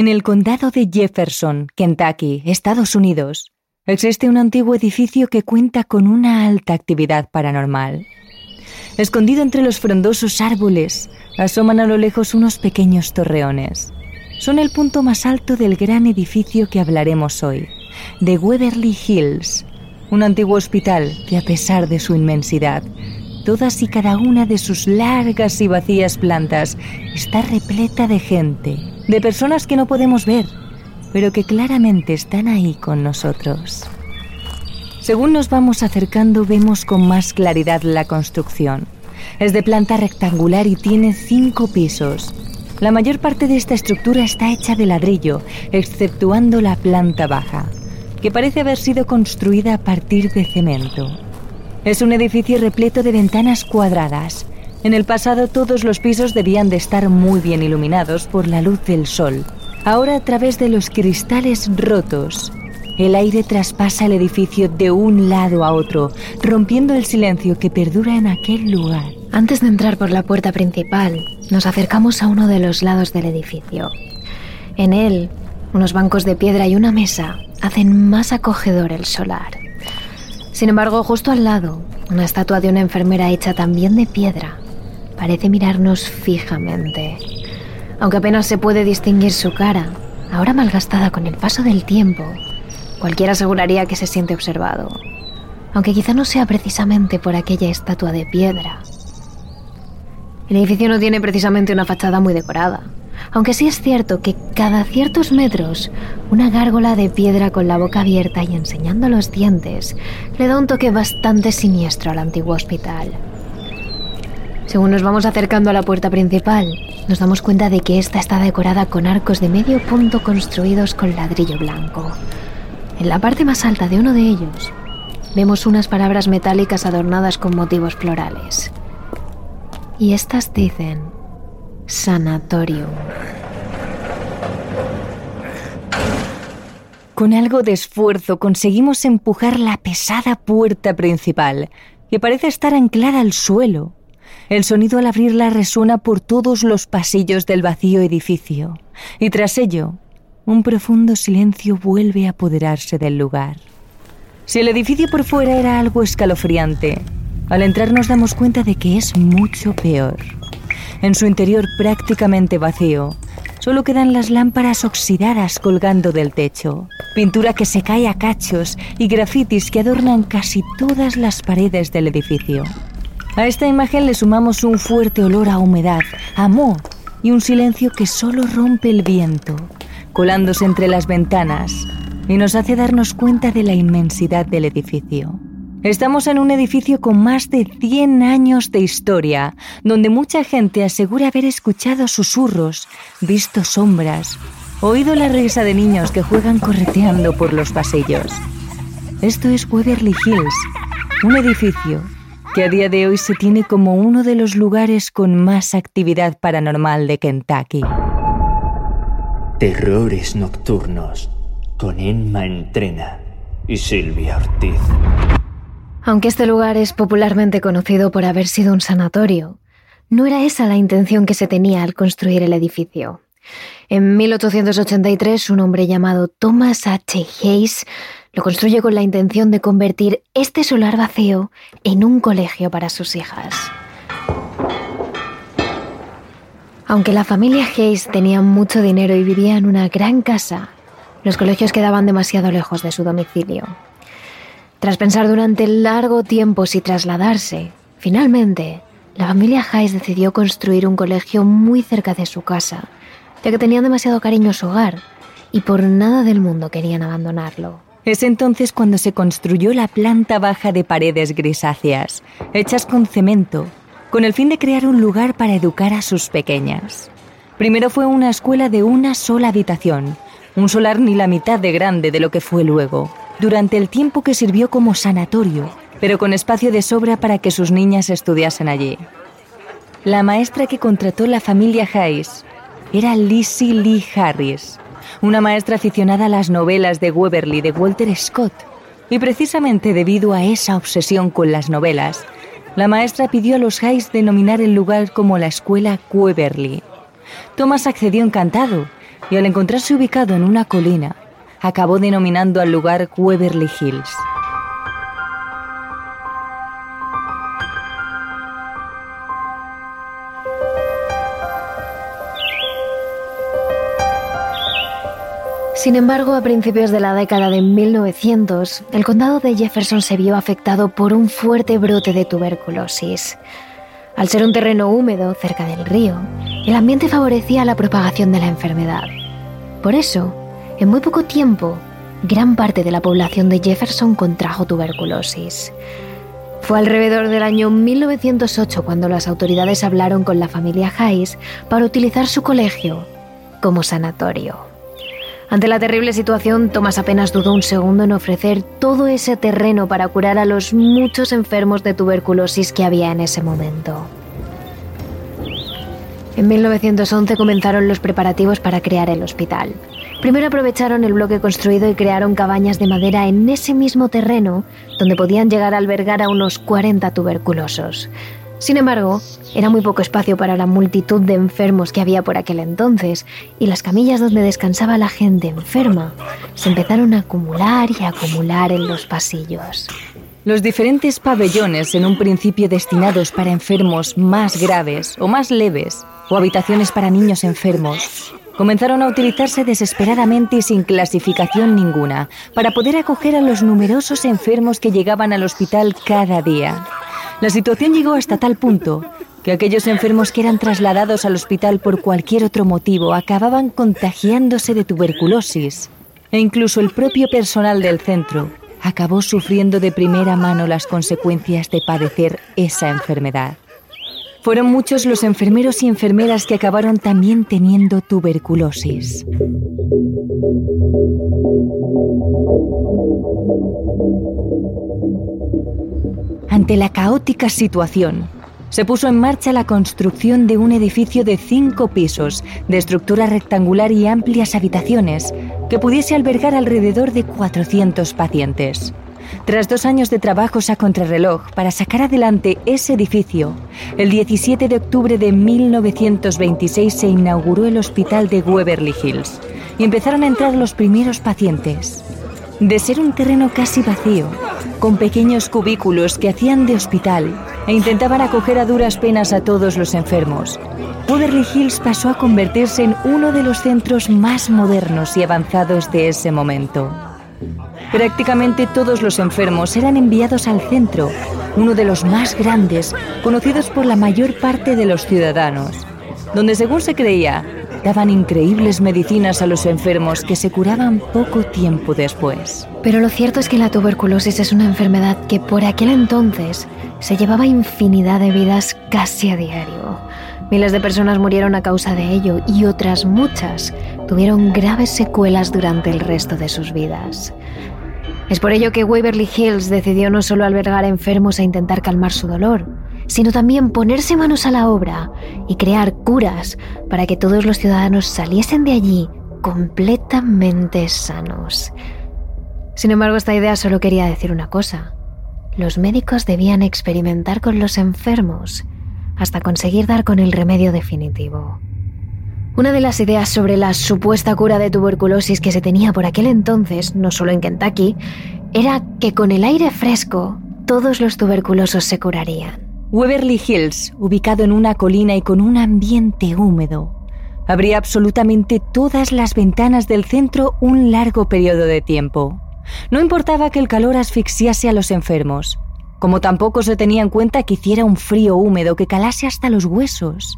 En el condado de Jefferson, Kentucky, Estados Unidos, existe un antiguo edificio que cuenta con una alta actividad paranormal. Escondido entre los frondosos árboles, asoman a lo lejos unos pequeños torreones. Son el punto más alto del gran edificio que hablaremos hoy, de Waverly Hills, un antiguo hospital que a pesar de su inmensidad, todas y cada una de sus largas y vacías plantas está repleta de gente, de personas que no podemos ver, pero que claramente están ahí con nosotros. Según nos vamos acercando vemos con más claridad la construcción. Es de planta rectangular y tiene cinco pisos. La mayor parte de esta estructura está hecha de ladrillo, exceptuando la planta baja, que parece haber sido construida a partir de cemento. Es un edificio repleto de ventanas cuadradas. En el pasado todos los pisos debían de estar muy bien iluminados por la luz del sol. Ahora a través de los cristales rotos, el aire traspasa el edificio de un lado a otro, rompiendo el silencio que perdura en aquel lugar. Antes de entrar por la puerta principal, nos acercamos a uno de los lados del edificio. En él, unos bancos de piedra y una mesa hacen más acogedor el solar. Sin embargo, justo al lado, una estatua de una enfermera hecha también de piedra parece mirarnos fijamente. Aunque apenas se puede distinguir su cara, ahora malgastada con el paso del tiempo, cualquiera aseguraría que se siente observado. Aunque quizá no sea precisamente por aquella estatua de piedra. El edificio no tiene precisamente una fachada muy decorada aunque sí es cierto que cada ciertos metros una gárgola de piedra con la boca abierta y enseñando los dientes le da un toque bastante siniestro al antiguo hospital. Según nos vamos acercando a la puerta principal, nos damos cuenta de que esta está decorada con arcos de medio punto construidos con ladrillo blanco. En la parte más alta de uno de ellos, vemos unas palabras metálicas adornadas con motivos florales. Y estas dicen Sanatorium. Con algo de esfuerzo conseguimos empujar la pesada puerta principal, que parece estar anclada al suelo. El sonido al abrirla resuena por todos los pasillos del vacío edificio, y tras ello, un profundo silencio vuelve a apoderarse del lugar. Si el edificio por fuera era algo escalofriante, al entrar nos damos cuenta de que es mucho peor. En su interior prácticamente vacío, solo quedan las lámparas oxidadas colgando del techo, pintura que se cae a cachos y grafitis que adornan casi todas las paredes del edificio. A esta imagen le sumamos un fuerte olor a humedad, a moho y un silencio que solo rompe el viento, colándose entre las ventanas y nos hace darnos cuenta de la inmensidad del edificio. Estamos en un edificio con más de 100 años de historia, donde mucha gente asegura haber escuchado susurros, visto sombras, oído la risa de niños que juegan correteando por los pasillos. Esto es Waverly Hills, un edificio que a día de hoy se tiene como uno de los lugares con más actividad paranormal de Kentucky. Terrores nocturnos con Emma Entrena y Silvia Ortiz. Aunque este lugar es popularmente conocido por haber sido un sanatorio, no era esa la intención que se tenía al construir el edificio. En 1883, un hombre llamado Thomas H. Hayes lo construye con la intención de convertir este solar vacío en un colegio para sus hijas. Aunque la familia Hayes tenía mucho dinero y vivía en una gran casa, los colegios quedaban demasiado lejos de su domicilio. Tras pensar durante largo tiempo si trasladarse, finalmente, la familia Hayes decidió construir un colegio muy cerca de su casa, ya que tenían demasiado cariño a su hogar y por nada del mundo querían abandonarlo. Es entonces cuando se construyó la planta baja de paredes grisáceas, hechas con cemento, con el fin de crear un lugar para educar a sus pequeñas. Primero fue una escuela de una sola habitación, un solar ni la mitad de grande de lo que fue luego durante el tiempo que sirvió como sanatorio, pero con espacio de sobra para que sus niñas estudiasen allí. La maestra que contrató la familia Hayes era Lizzie Lee Harris, una maestra aficionada a las novelas de Weberly de Walter Scott. Y precisamente debido a esa obsesión con las novelas, la maestra pidió a los Hayes denominar el lugar como la escuela Weberly. Thomas accedió encantado y al encontrarse ubicado en una colina, acabó denominando al lugar Waverly Hills. Sin embargo, a principios de la década de 1900, el condado de Jefferson se vio afectado por un fuerte brote de tuberculosis. Al ser un terreno húmedo cerca del río, el ambiente favorecía la propagación de la enfermedad. Por eso, en muy poco tiempo, gran parte de la población de Jefferson contrajo tuberculosis. Fue alrededor del año 1908 cuando las autoridades hablaron con la familia Hayes para utilizar su colegio como sanatorio. Ante la terrible situación, Thomas apenas dudó un segundo en ofrecer todo ese terreno para curar a los muchos enfermos de tuberculosis que había en ese momento. En 1911 comenzaron los preparativos para crear el hospital. Primero aprovecharon el bloque construido y crearon cabañas de madera en ese mismo terreno, donde podían llegar a albergar a unos 40 tuberculosos. Sin embargo, era muy poco espacio para la multitud de enfermos que había por aquel entonces, y las camillas donde descansaba la gente enferma se empezaron a acumular y acumular en los pasillos. Los diferentes pabellones, en un principio destinados para enfermos más graves o más leves, o habitaciones para niños enfermos, comenzaron a utilizarse desesperadamente y sin clasificación ninguna, para poder acoger a los numerosos enfermos que llegaban al hospital cada día. La situación llegó hasta tal punto que aquellos enfermos que eran trasladados al hospital por cualquier otro motivo acababan contagiándose de tuberculosis. E incluso el propio personal del centro acabó sufriendo de primera mano las consecuencias de padecer esa enfermedad. Fueron muchos los enfermeros y enfermeras que acabaron también teniendo tuberculosis. Ante la caótica situación, se puso en marcha la construcción de un edificio de cinco pisos, de estructura rectangular y amplias habitaciones, que pudiese albergar alrededor de 400 pacientes. Tras dos años de trabajos a contrarreloj para sacar adelante ese edificio, el 17 de octubre de 1926 se inauguró el hospital de Waverly Hills y empezaron a entrar los primeros pacientes. De ser un terreno casi vacío, con pequeños cubículos que hacían de hospital e intentaban acoger a duras penas a todos los enfermos, Waverly Hills pasó a convertirse en uno de los centros más modernos y avanzados de ese momento. Prácticamente todos los enfermos eran enviados al centro, uno de los más grandes, conocidos por la mayor parte de los ciudadanos, donde según se creía, daban increíbles medicinas a los enfermos que se curaban poco tiempo después. Pero lo cierto es que la tuberculosis es una enfermedad que por aquel entonces se llevaba infinidad de vidas casi a diario. Miles de personas murieron a causa de ello y otras muchas tuvieron graves secuelas durante el resto de sus vidas. Es por ello que Waverly Hills decidió no solo albergar enfermos e intentar calmar su dolor, sino también ponerse manos a la obra y crear curas para que todos los ciudadanos saliesen de allí completamente sanos. Sin embargo, esta idea solo quería decir una cosa. Los médicos debían experimentar con los enfermos hasta conseguir dar con el remedio definitivo. Una de las ideas sobre la supuesta cura de tuberculosis que se tenía por aquel entonces, no solo en Kentucky, era que con el aire fresco todos los tuberculosos se curarían. Waverly Hills, ubicado en una colina y con un ambiente húmedo, abría absolutamente todas las ventanas del centro un largo periodo de tiempo. No importaba que el calor asfixiase a los enfermos, como tampoco se tenía en cuenta que hiciera un frío húmedo que calase hasta los huesos.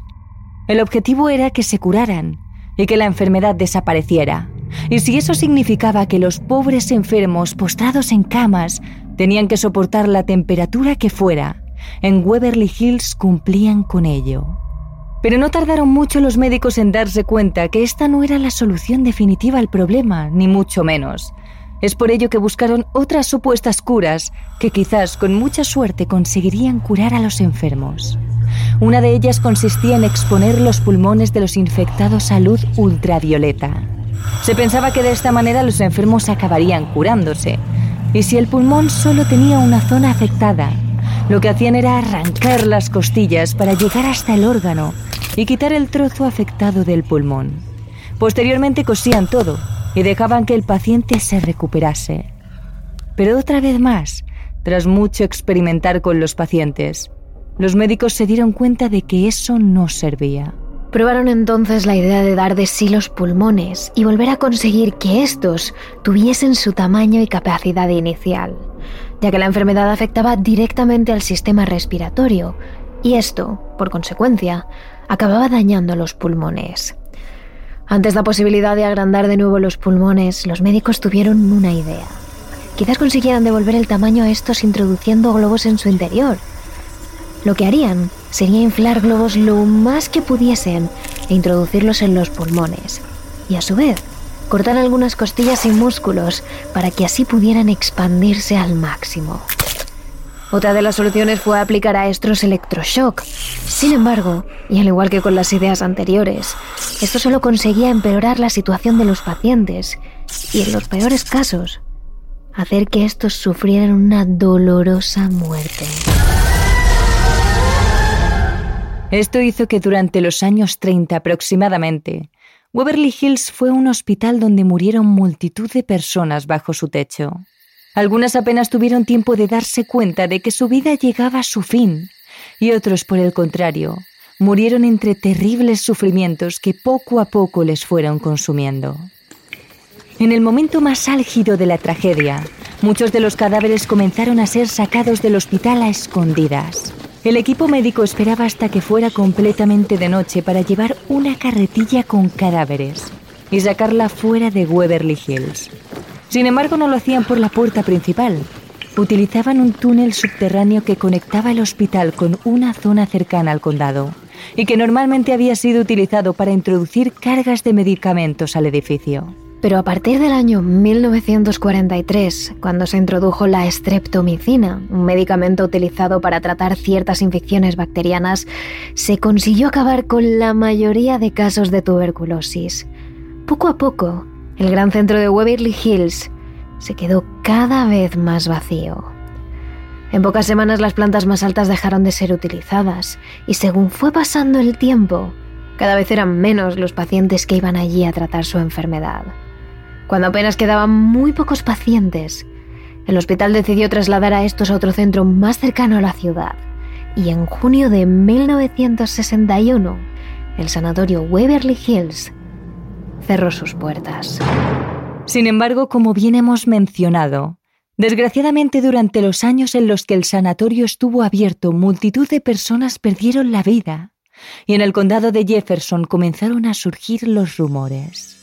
El objetivo era que se curaran y que la enfermedad desapareciera. Y si eso significaba que los pobres enfermos postrados en camas tenían que soportar la temperatura que fuera, en Waverly Hills cumplían con ello. Pero no tardaron mucho los médicos en darse cuenta que esta no era la solución definitiva al problema, ni mucho menos. Es por ello que buscaron otras supuestas curas que quizás con mucha suerte conseguirían curar a los enfermos. Una de ellas consistía en exponer los pulmones de los infectados a luz ultravioleta. Se pensaba que de esta manera los enfermos acabarían curándose, y si el pulmón solo tenía una zona afectada, lo que hacían era arrancar las costillas para llegar hasta el órgano y quitar el trozo afectado del pulmón. Posteriormente cosían todo y dejaban que el paciente se recuperase. Pero otra vez más, tras mucho experimentar con los pacientes, los médicos se dieron cuenta de que eso no servía. Probaron entonces la idea de dar de sí los pulmones y volver a conseguir que estos tuviesen su tamaño y capacidad inicial, ya que la enfermedad afectaba directamente al sistema respiratorio y esto, por consecuencia, acababa dañando los pulmones. Antes la posibilidad de agrandar de nuevo los pulmones, los médicos tuvieron una idea. Quizás consiguieran devolver el tamaño a estos introduciendo globos en su interior. Lo que harían sería inflar globos lo más que pudiesen e introducirlos en los pulmones. Y a su vez, cortar algunas costillas y músculos para que así pudieran expandirse al máximo. Otra de las soluciones fue aplicar a estos electroshock. Sin embargo, y al igual que con las ideas anteriores, esto solo conseguía empeorar la situación de los pacientes y, en los peores casos, hacer que estos sufrieran una dolorosa muerte. Esto hizo que durante los años 30 aproximadamente, Waverly Hills fue un hospital donde murieron multitud de personas bajo su techo. Algunas apenas tuvieron tiempo de darse cuenta de que su vida llegaba a su fin, y otros, por el contrario, murieron entre terribles sufrimientos que poco a poco les fueron consumiendo. En el momento más álgido de la tragedia, muchos de los cadáveres comenzaron a ser sacados del hospital a escondidas. El equipo médico esperaba hasta que fuera completamente de noche para llevar una carretilla con cadáveres y sacarla fuera de Waverly Hills. Sin embargo, no lo hacían por la puerta principal. Utilizaban un túnel subterráneo que conectaba el hospital con una zona cercana al condado y que normalmente había sido utilizado para introducir cargas de medicamentos al edificio. Pero a partir del año 1943, cuando se introdujo la streptomicina, un medicamento utilizado para tratar ciertas infecciones bacterianas, se consiguió acabar con la mayoría de casos de tuberculosis. Poco a poco, el gran centro de Waverly Hills se quedó cada vez más vacío. En pocas semanas las plantas más altas dejaron de ser utilizadas y según fue pasando el tiempo, cada vez eran menos los pacientes que iban allí a tratar su enfermedad. Cuando apenas quedaban muy pocos pacientes, el hospital decidió trasladar a estos a otro centro más cercano a la ciudad y en junio de 1961 el sanatorio Waverly Hills cerró sus puertas. Sin embargo, como bien hemos mencionado, desgraciadamente durante los años en los que el sanatorio estuvo abierto, multitud de personas perdieron la vida y en el condado de Jefferson comenzaron a surgir los rumores.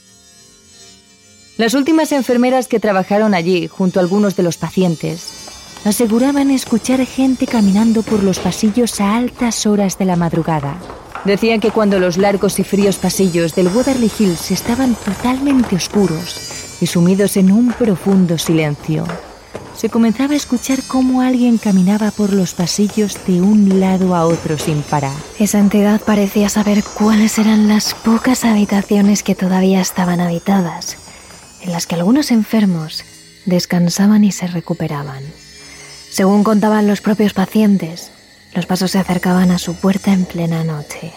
Las últimas enfermeras que trabajaron allí, junto a algunos de los pacientes, aseguraban escuchar gente caminando por los pasillos a altas horas de la madrugada Decían que cuando los largos y fríos pasillos del Waverly Hills estaban totalmente oscuros y sumidos en un profundo silencio, se comenzaba a escuchar cómo alguien caminaba por los pasillos de un lado a otro sin parar. Esa entidad parecía saber cuáles eran las pocas habitaciones que todavía estaban habitadas, en las que algunos enfermos descansaban y se recuperaban. Según contaban los propios pacientes, los pasos se acercaban a su puerta en plena noche.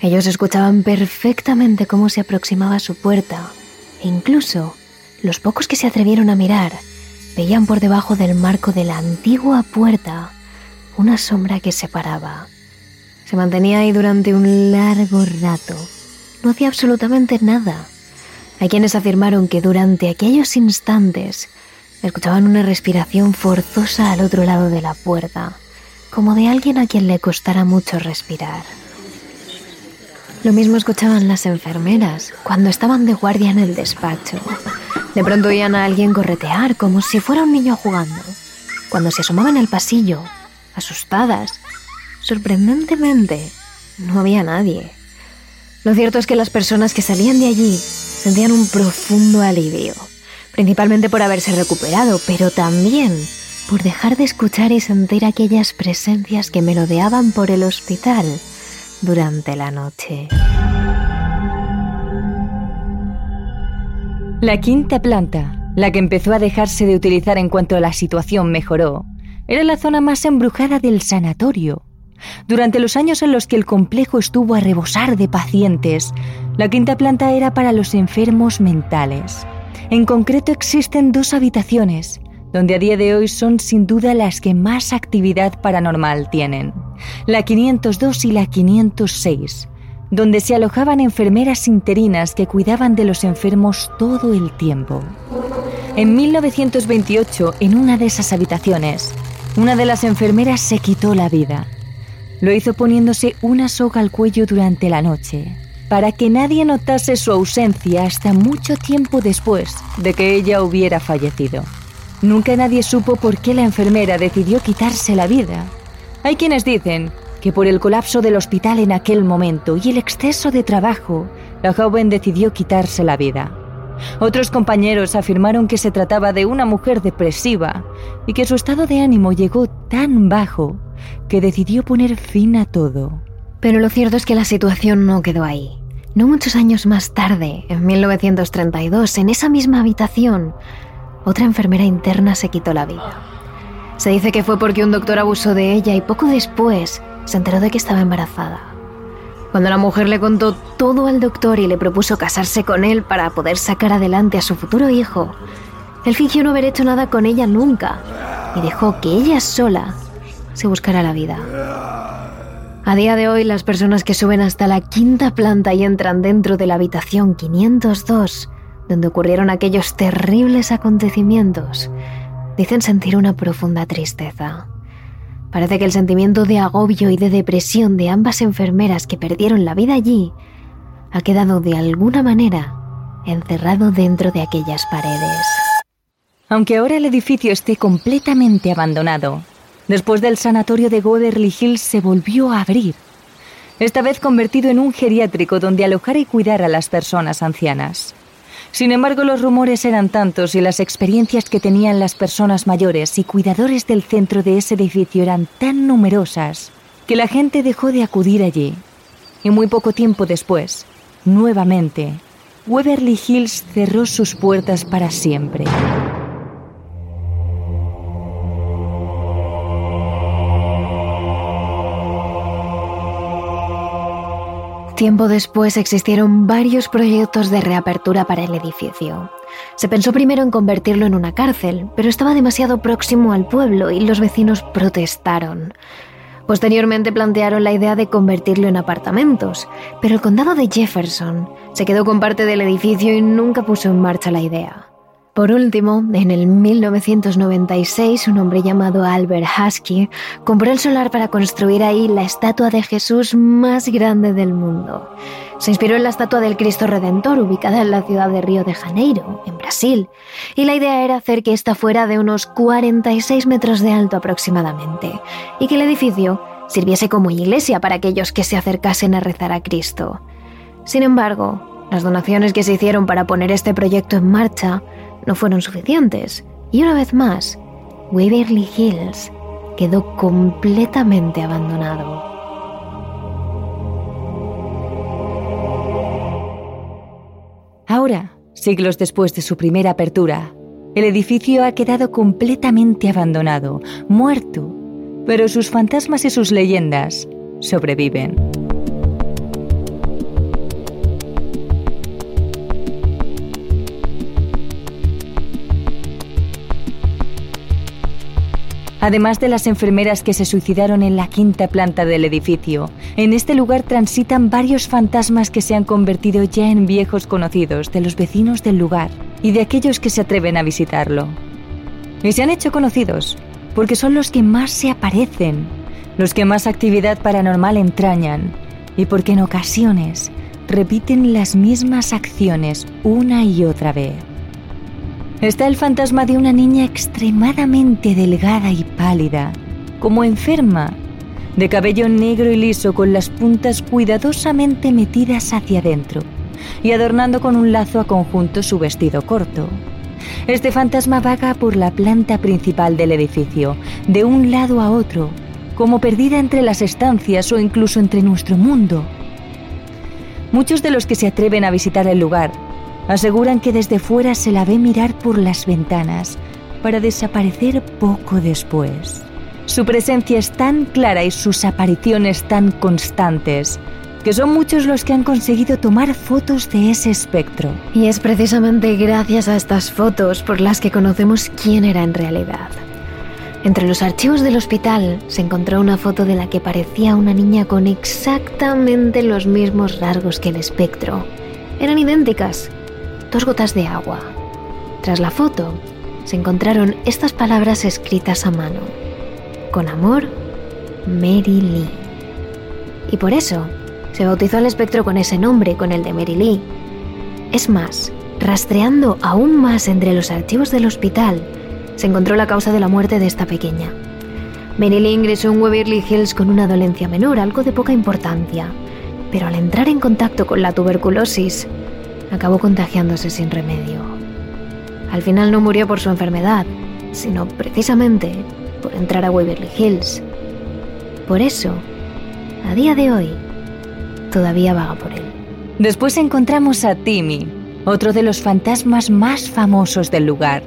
Ellos escuchaban perfectamente cómo se aproximaba su puerta e incluso los pocos que se atrevieron a mirar veían por debajo del marco de la antigua puerta una sombra que se paraba. Se mantenía ahí durante un largo rato. No hacía absolutamente nada. Hay quienes afirmaron que durante aquellos instantes escuchaban una respiración forzosa al otro lado de la puerta como de alguien a quien le costara mucho respirar. Lo mismo escuchaban las enfermeras cuando estaban de guardia en el despacho. De pronto oían a alguien corretear como si fuera un niño jugando. Cuando se asomaban al pasillo, asustadas, sorprendentemente, no había nadie. Lo cierto es que las personas que salían de allí sentían un profundo alivio, principalmente por haberse recuperado, pero también por dejar de escuchar y sentir aquellas presencias que merodeaban por el hospital durante la noche. La quinta planta, la que empezó a dejarse de utilizar en cuanto la situación mejoró, era la zona más embrujada del sanatorio Durante los años en los que el complejo estuvo a rebosar de pacientes, la quinta planta era para los enfermos mentales. En concreto existen dos habitaciones, donde a día de hoy son sin duda las que más actividad paranormal tienen, la 502 y la 506, donde se alojaban enfermeras interinas que cuidaban de los enfermos todo el tiempo. En 1928, en una de esas habitaciones, una de las enfermeras se quitó la vida. Lo hizo poniéndose una soga al cuello durante la noche, para que nadie notase su ausencia hasta mucho tiempo después de que ella hubiera fallecido. Nunca nadie supo por qué la enfermera decidió quitarse la vida. Hay quienes dicen que por el colapso del hospital en aquel momento y el exceso de trabajo, la joven decidió quitarse la vida. Otros compañeros afirmaron que se trataba de una mujer depresiva y que su estado de ánimo llegó tan bajo que decidió poner fin a todo. Pero lo cierto es que la situación no quedó ahí. No muchos años más tarde, en 1932, en esa misma habitación, otra enfermera interna se quitó la vida. Se dice que fue porque un doctor abusó de ella y poco después se enteró de que estaba embarazada. Cuando la mujer le contó todo al doctor y le propuso casarse con él para poder sacar adelante a su futuro hijo, él fingió no haber hecho nada con ella nunca y dejó que ella sola se buscara la vida. A día de hoy, las personas que suben hasta la quinta planta y entran dentro de la habitación 502, donde ocurrieron aquellos terribles acontecimientos, dicen sentir una profunda tristeza. Parece que el sentimiento de agobio y de depresión de ambas enfermeras que perdieron la vida allí ha quedado de alguna manera encerrado dentro de aquellas paredes. Aunque ahora el edificio esté completamente abandonado, después del sanatorio de Waverly Hills se volvió a abrir, esta vez convertido en un geriátrico donde alojar y cuidar a las personas ancianas. Sin embargo, los rumores eran tantos y las experiencias que tenían las personas mayores y cuidadores del centro de ese edificio eran tan numerosas que la gente dejó de acudir allí. Y muy poco tiempo después, nuevamente, Waverly Hills cerró sus puertas para siempre. Tiempo después existieron varios proyectos de reapertura para el edificio. Se pensó primero en convertirlo en una cárcel, pero estaba demasiado próximo al pueblo y los vecinos protestaron. Posteriormente plantearon la idea de convertirlo en apartamentos, pero el condado de Jefferson se quedó con parte del edificio y nunca puso en marcha la idea. Por último, en el 1996, un hombre llamado Albert Husky compró el solar para construir ahí la estatua de Jesús más grande del mundo. Se inspiró en la estatua del Cristo Redentor ubicada en la ciudad de Río de Janeiro, en Brasil, y la idea era hacer que ésta fuera de unos 46 metros de alto aproximadamente, y que el edificio sirviese como iglesia para aquellos que se acercasen a rezar a Cristo. Sin embargo, las donaciones que se hicieron para poner este proyecto en marcha no fueron suficientes y una vez más, Waverly Hills quedó completamente abandonado. Ahora, siglos después de su primera apertura, el edificio ha quedado completamente abandonado, muerto, pero sus fantasmas y sus leyendas sobreviven. Además de las enfermeras que se suicidaron en la quinta planta del edificio, en este lugar transitan varios fantasmas que se han convertido ya en viejos conocidos de los vecinos del lugar y de aquellos que se atreven a visitarlo. Y se han hecho conocidos porque son los que más se aparecen, los que más actividad paranormal entrañan y porque en ocasiones repiten las mismas acciones una y otra vez está el fantasma de una niña extremadamente delgada y pálida, como enferma, de cabello negro y liso con las puntas cuidadosamente metidas hacia adentro y adornando con un lazo a conjunto su vestido corto. Este fantasma vaga por la planta principal del edificio, de un lado a otro, como perdida entre las estancias o incluso entre nuestro mundo. Muchos de los que se atreven a visitar el lugar Aseguran que desde fuera se la ve mirar por las ventanas para desaparecer poco después. Su presencia es tan clara y sus apariciones tan constantes que son muchos los que han conseguido tomar fotos de ese espectro. Y es precisamente gracias a estas fotos por las que conocemos quién era en realidad. Entre los archivos del hospital se encontró una foto de la que parecía una niña con exactamente los mismos rasgos que el espectro. Eran idénticas, dos gotas de agua. Tras la foto, se encontraron estas palabras escritas a mano. Con amor, Mary Lee. Y por eso, se bautizó al espectro con ese nombre, con el de Mary Lee. Es más, rastreando aún más entre los archivos del hospital, se encontró la causa de la muerte de esta pequeña. Mary Lee ingresó en Waverly Hills con una dolencia menor, algo de poca importancia, pero al entrar en contacto con la tuberculosis, acabó contagiándose sin remedio. Al final no murió por su enfermedad, sino precisamente por entrar a Waverly Hills. Por eso, a día de hoy, todavía vaga por él. Después encontramos a Timmy, otro de los fantasmas más famosos del lugar.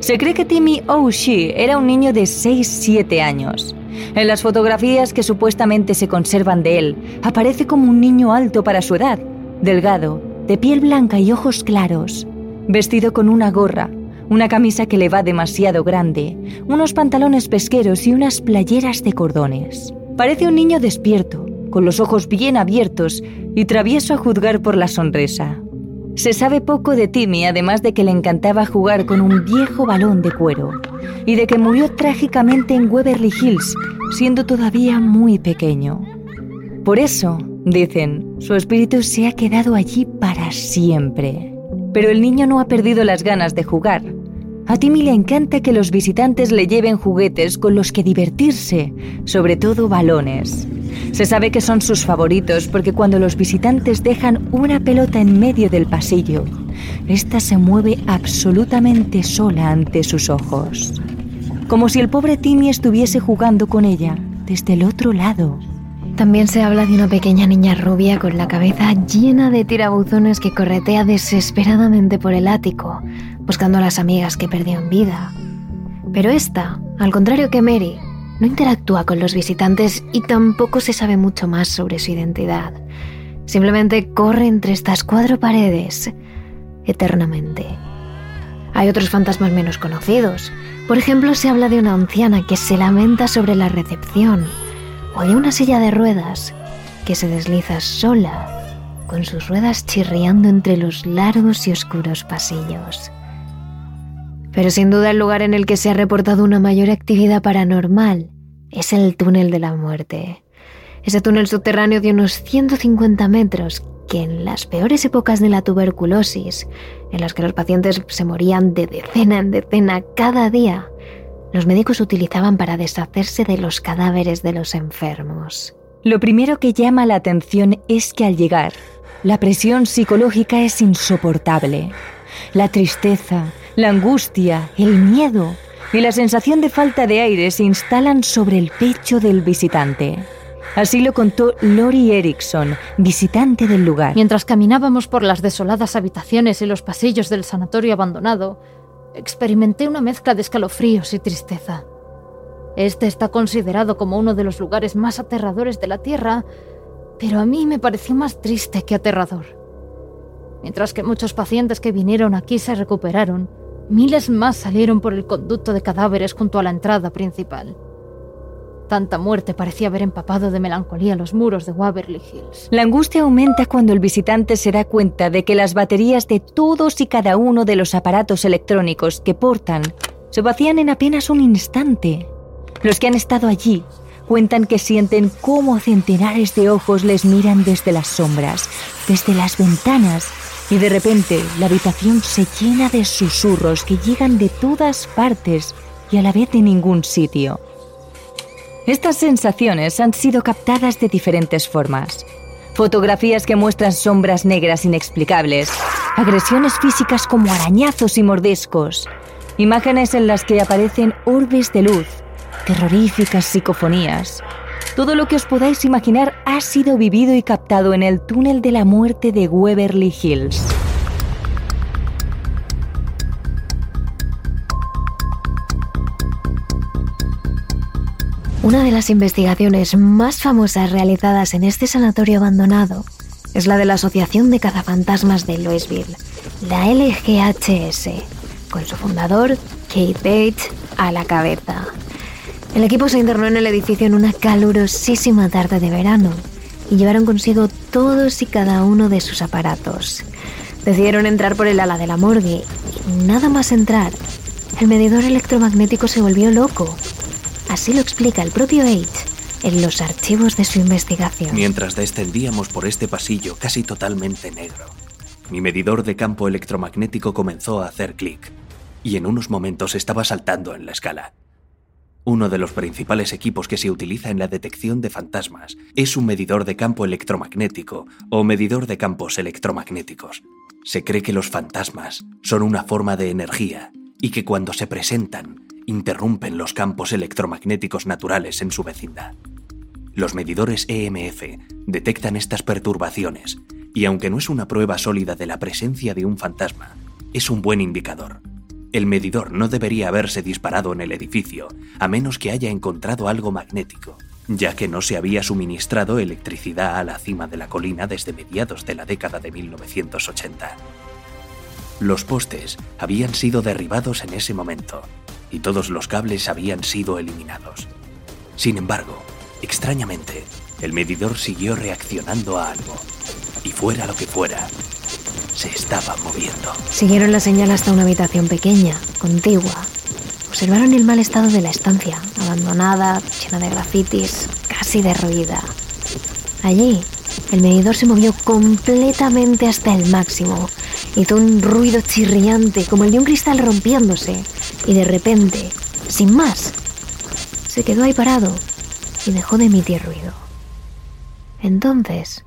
Se cree que Timmy O'Shea era un niño de 6-7 años. En las fotografías que supuestamente se conservan de él, aparece como un niño alto para su edad, delgado, de piel blanca y ojos claros, vestido con una gorra, una camisa que le va demasiado grande, unos pantalones pesqueros y unas playeras de cordones. Parece un niño despierto, con los ojos bien abiertos y travieso a juzgar por la sonrisa. Se sabe poco de Timmy, además de que le encantaba jugar con un viejo balón de cuero y de que murió trágicamente en Waverly Hills, siendo todavía muy pequeño. Por eso, dicen, su espíritu se ha quedado allí para siempre. Pero el niño no ha perdido las ganas de jugar. A Timmy le encanta que los visitantes le lleven juguetes con los que divertirse, sobre todo balones. Se sabe que son sus favoritos porque cuando los visitantes dejan una pelota en medio del pasillo, esta se mueve absolutamente sola ante sus ojos. Como si el pobre Timmy estuviese jugando con ella desde el otro lado. También se habla de una pequeña niña rubia con la cabeza llena de tirabuzones que corretea desesperadamente por el ático, buscando a las amigas que perdió vida. Pero esta, al contrario que Mary, no interactúa con los visitantes y tampoco se sabe mucho más sobre su identidad. Simplemente corre entre estas cuatro paredes eternamente. Hay otros fantasmas menos conocidos. Por ejemplo, se habla de una anciana que se lamenta sobre la recepción o de una silla de ruedas que se desliza sola con sus ruedas chirriando entre los largos y oscuros pasillos. Pero sin duda el lugar en el que se ha reportado una mayor actividad paranormal es el túnel de la muerte. Ese túnel subterráneo de unos 150 metros que en las peores épocas de la tuberculosis, en las que los pacientes se morían de decena en decena cada día, los médicos utilizaban para deshacerse de los cadáveres de los enfermos. Lo primero que llama la atención es que al llegar, la presión psicológica es insoportable. La tristeza, la angustia, el miedo y la sensación de falta de aire se instalan sobre el pecho del visitante. Así lo contó Lori Erickson, visitante del lugar. Mientras caminábamos por las desoladas habitaciones y los pasillos del sanatorio abandonado, experimenté una mezcla de escalofríos y tristeza. Este está considerado como uno de los lugares más aterradores de la Tierra, pero a mí me pareció más triste que aterrador. Mientras que muchos pacientes que vinieron aquí se recuperaron, Miles más salieron por el conducto de cadáveres junto a la entrada principal. Tanta muerte parecía haber empapado de melancolía los muros de Waverly Hills. La angustia aumenta cuando el visitante se da cuenta de que las baterías de todos y cada uno de los aparatos electrónicos que portan se vacían en apenas un instante. Los que han estado allí cuentan que sienten cómo centenares de ojos les miran desde las sombras, desde las ventanas y de repente la habitación se llena de susurros que llegan de todas partes y a la vez de ningún sitio. Estas sensaciones han sido captadas de diferentes formas. Fotografías que muestran sombras negras inexplicables, agresiones físicas como arañazos y mordiscos, imágenes en las que aparecen orbes de luz, terroríficas psicofonías, todo lo que os podáis imaginar ha sido vivido y captado en el túnel de la muerte de Waverly Hills. Una de las investigaciones más famosas realizadas en este sanatorio abandonado es la de la Asociación de Cazafantasmas de Louisville, la LGHS, con su fundador, Kate Bates, a la cabeza. El equipo se internó en el edificio en una calurosísima tarde de verano y llevaron consigo todos y cada uno de sus aparatos. Decidieron entrar por el ala de la morgue y nada más entrar, el medidor electromagnético se volvió loco. Así lo explica el propio H en los archivos de su investigación. Mientras descendíamos por este pasillo casi totalmente negro, mi medidor de campo electromagnético comenzó a hacer clic y en unos momentos estaba saltando en la escala. Uno de los principales equipos que se utiliza en la detección de fantasmas es un medidor de campo electromagnético o medidor de campos electromagnéticos. Se cree que los fantasmas son una forma de energía y que cuando se presentan interrumpen los campos electromagnéticos naturales en su vecindad. Los medidores EMF detectan estas perturbaciones y aunque no es una prueba sólida de la presencia de un fantasma, es un buen indicador. El medidor no debería haberse disparado en el edificio, a menos que haya encontrado algo magnético, ya que no se había suministrado electricidad a la cima de la colina desde mediados de la década de 1980. Los postes habían sido derribados en ese momento y todos los cables habían sido eliminados. Sin embargo, extrañamente, el medidor siguió reaccionando a algo, y fuera lo que fuera, se estaba moviendo. Siguieron la señal hasta una habitación pequeña, contigua. Observaron el mal estado de la estancia, abandonada, llena de grafitis, casi derruida. Allí, el medidor se movió completamente hasta el máximo. Hizo un ruido chirriante como el de un cristal rompiéndose. Y de repente, sin más, se quedó ahí parado y dejó de emitir ruido. Entonces,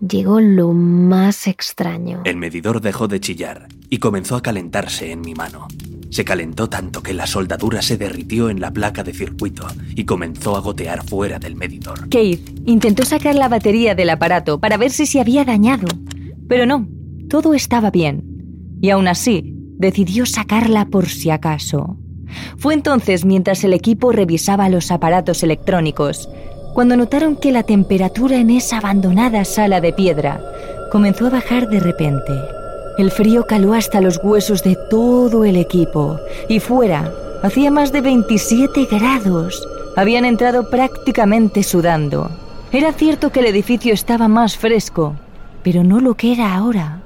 llegó lo más extraño. El medidor dejó de chillar y comenzó a calentarse en mi mano. Se calentó tanto que la soldadura se derritió en la placa de circuito y comenzó a gotear fuera del medidor. Keith intentó sacar la batería del aparato para ver si se había dañado, pero no, todo estaba bien. Y aún así, decidió sacarla por si acaso. Fue entonces mientras el equipo revisaba los aparatos electrónicos cuando notaron que la temperatura en esa abandonada sala de piedra comenzó a bajar de repente. El frío caló hasta los huesos de todo el equipo y fuera hacía más de 27 grados. Habían entrado prácticamente sudando. Era cierto que el edificio estaba más fresco, pero no lo que era ahora.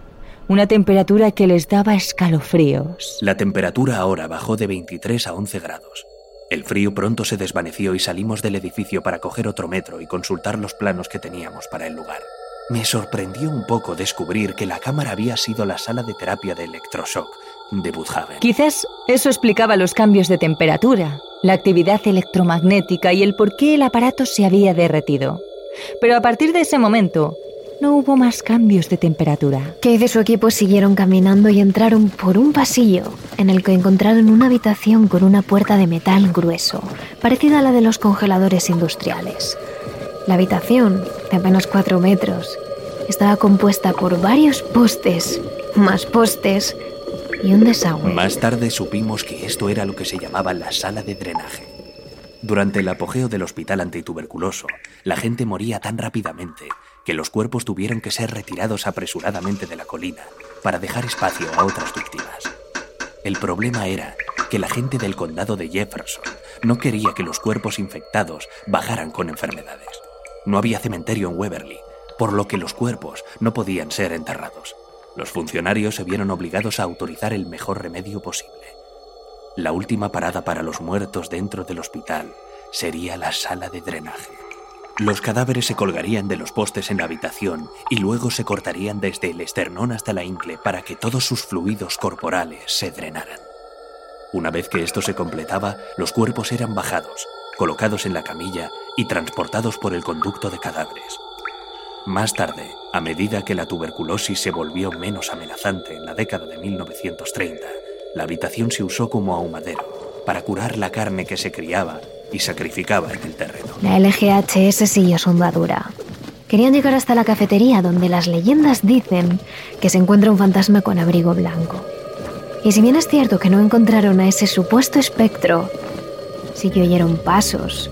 Una temperatura que les daba escalofríos. La temperatura ahora bajó de 23 a 11 grados. El frío pronto se desvaneció y salimos del edificio para coger otro metro y consultar los planos que teníamos para el lugar. Me sorprendió un poco descubrir que la cámara había sido la sala de terapia de electroshock de Budhaven. Quizás eso explicaba los cambios de temperatura, la actividad electromagnética y el por qué el aparato se había derretido. Pero a partir de ese momento, no hubo más cambios de temperatura. Keith y su equipo siguieron caminando y entraron por un pasillo en el que encontraron una habitación con una puerta de metal grueso, parecida a la de los congeladores industriales. La habitación, de apenas cuatro metros, estaba compuesta por varios postes, más postes y un desagüe. Más tarde supimos que esto era lo que se llamaba la sala de drenaje. Durante el apogeo del hospital antituberculoso, la gente moría tan rápidamente que los cuerpos tuvieron que ser retirados apresuradamente de la colina para dejar espacio a otras víctimas. El problema era que la gente del condado de Jefferson no quería que los cuerpos infectados bajaran con enfermedades. No había cementerio en Weberly, por lo que los cuerpos no podían ser enterrados. Los funcionarios se vieron obligados a autorizar el mejor remedio posible. La última parada para los muertos dentro del hospital sería la sala de drenaje. Los cadáveres se colgarían de los postes en la habitación y luego se cortarían desde el esternón hasta la ingle para que todos sus fluidos corporales se drenaran. Una vez que esto se completaba, los cuerpos eran bajados, colocados en la camilla y transportados por el conducto de cadáveres. Más tarde, a medida que la tuberculosis se volvió menos amenazante en la década de 1930, la habitación se usó como ahumadero para curar la carne que se criaba y sacrificaba en el terreno. La LGHS siguió su andadura. Querían llegar hasta la cafetería donde las leyendas dicen que se encuentra un fantasma con abrigo blanco. Y si bien es cierto que no encontraron a ese supuesto espectro, sí que oyeron pasos,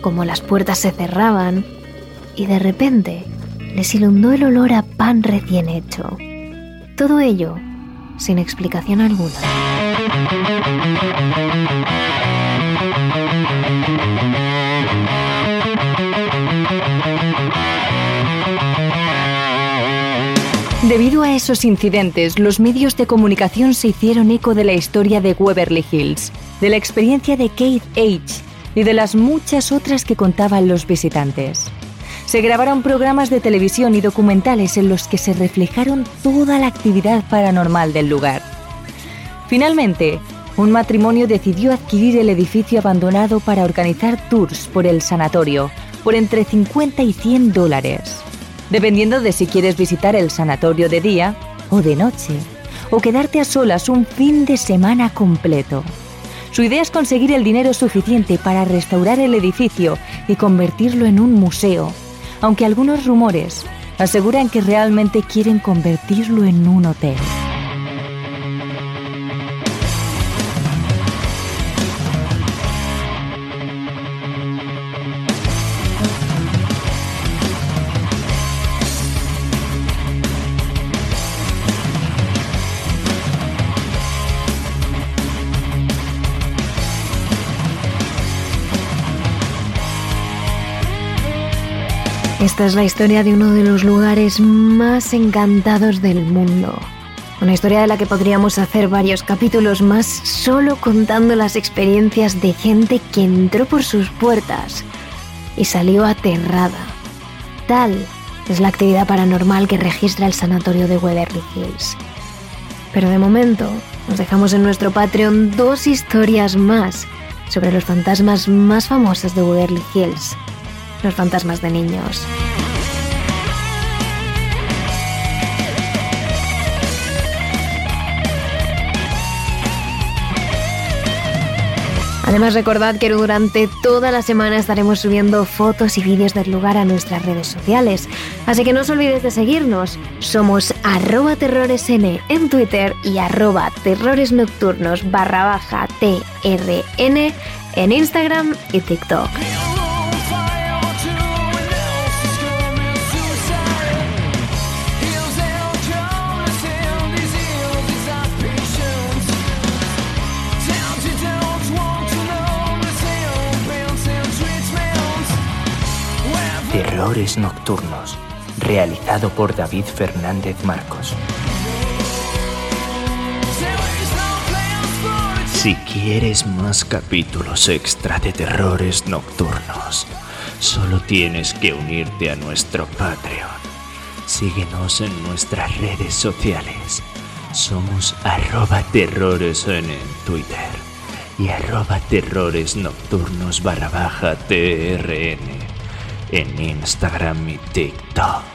como las puertas se cerraban y de repente les inundó el olor a pan recién hecho. Todo ello sin explicación alguna. Debido a esos incidentes, los medios de comunicación se hicieron eco de la historia de Waverly Hills, de la experiencia de Kate H y de las muchas otras que contaban los visitantes. Se grabaron programas de televisión y documentales en los que se reflejaron toda la actividad paranormal del lugar. Finalmente, un matrimonio decidió adquirir el edificio abandonado para organizar tours por el sanatorio por entre 50 y 100 dólares, dependiendo de si quieres visitar el sanatorio de día o de noche, o quedarte a solas un fin de semana completo. Su idea es conseguir el dinero suficiente para restaurar el edificio y convertirlo en un museo, aunque algunos rumores aseguran que realmente quieren convertirlo en un hotel. Esta es la historia de uno de los lugares más encantados del mundo. Una historia de la que podríamos hacer varios capítulos más solo contando las experiencias de gente que entró por sus puertas y salió aterrada. Tal es la actividad paranormal que registra el sanatorio de Waverly Hills. Pero de momento nos dejamos en nuestro Patreon dos historias más sobre los fantasmas más famosos de Waverly Hills los fantasmas de niños. Además recordad que durante toda la semana estaremos subiendo fotos y vídeos del lugar a nuestras redes sociales. Así que no os olvidéis de seguirnos. Somos arroba terroresn en Twitter y arroba terroresnocturnos barra baja TRN en Instagram y TikTok. Terrores Nocturnos, realizado por David Fernández Marcos. Si quieres más capítulos extra de Terrores Nocturnos, solo tienes que unirte a nuestro Patreon. Síguenos en nuestras redes sociales. Somos arroba terrores en Twitter y arroba terrores nocturnos barra baja en Instagram y TikTok.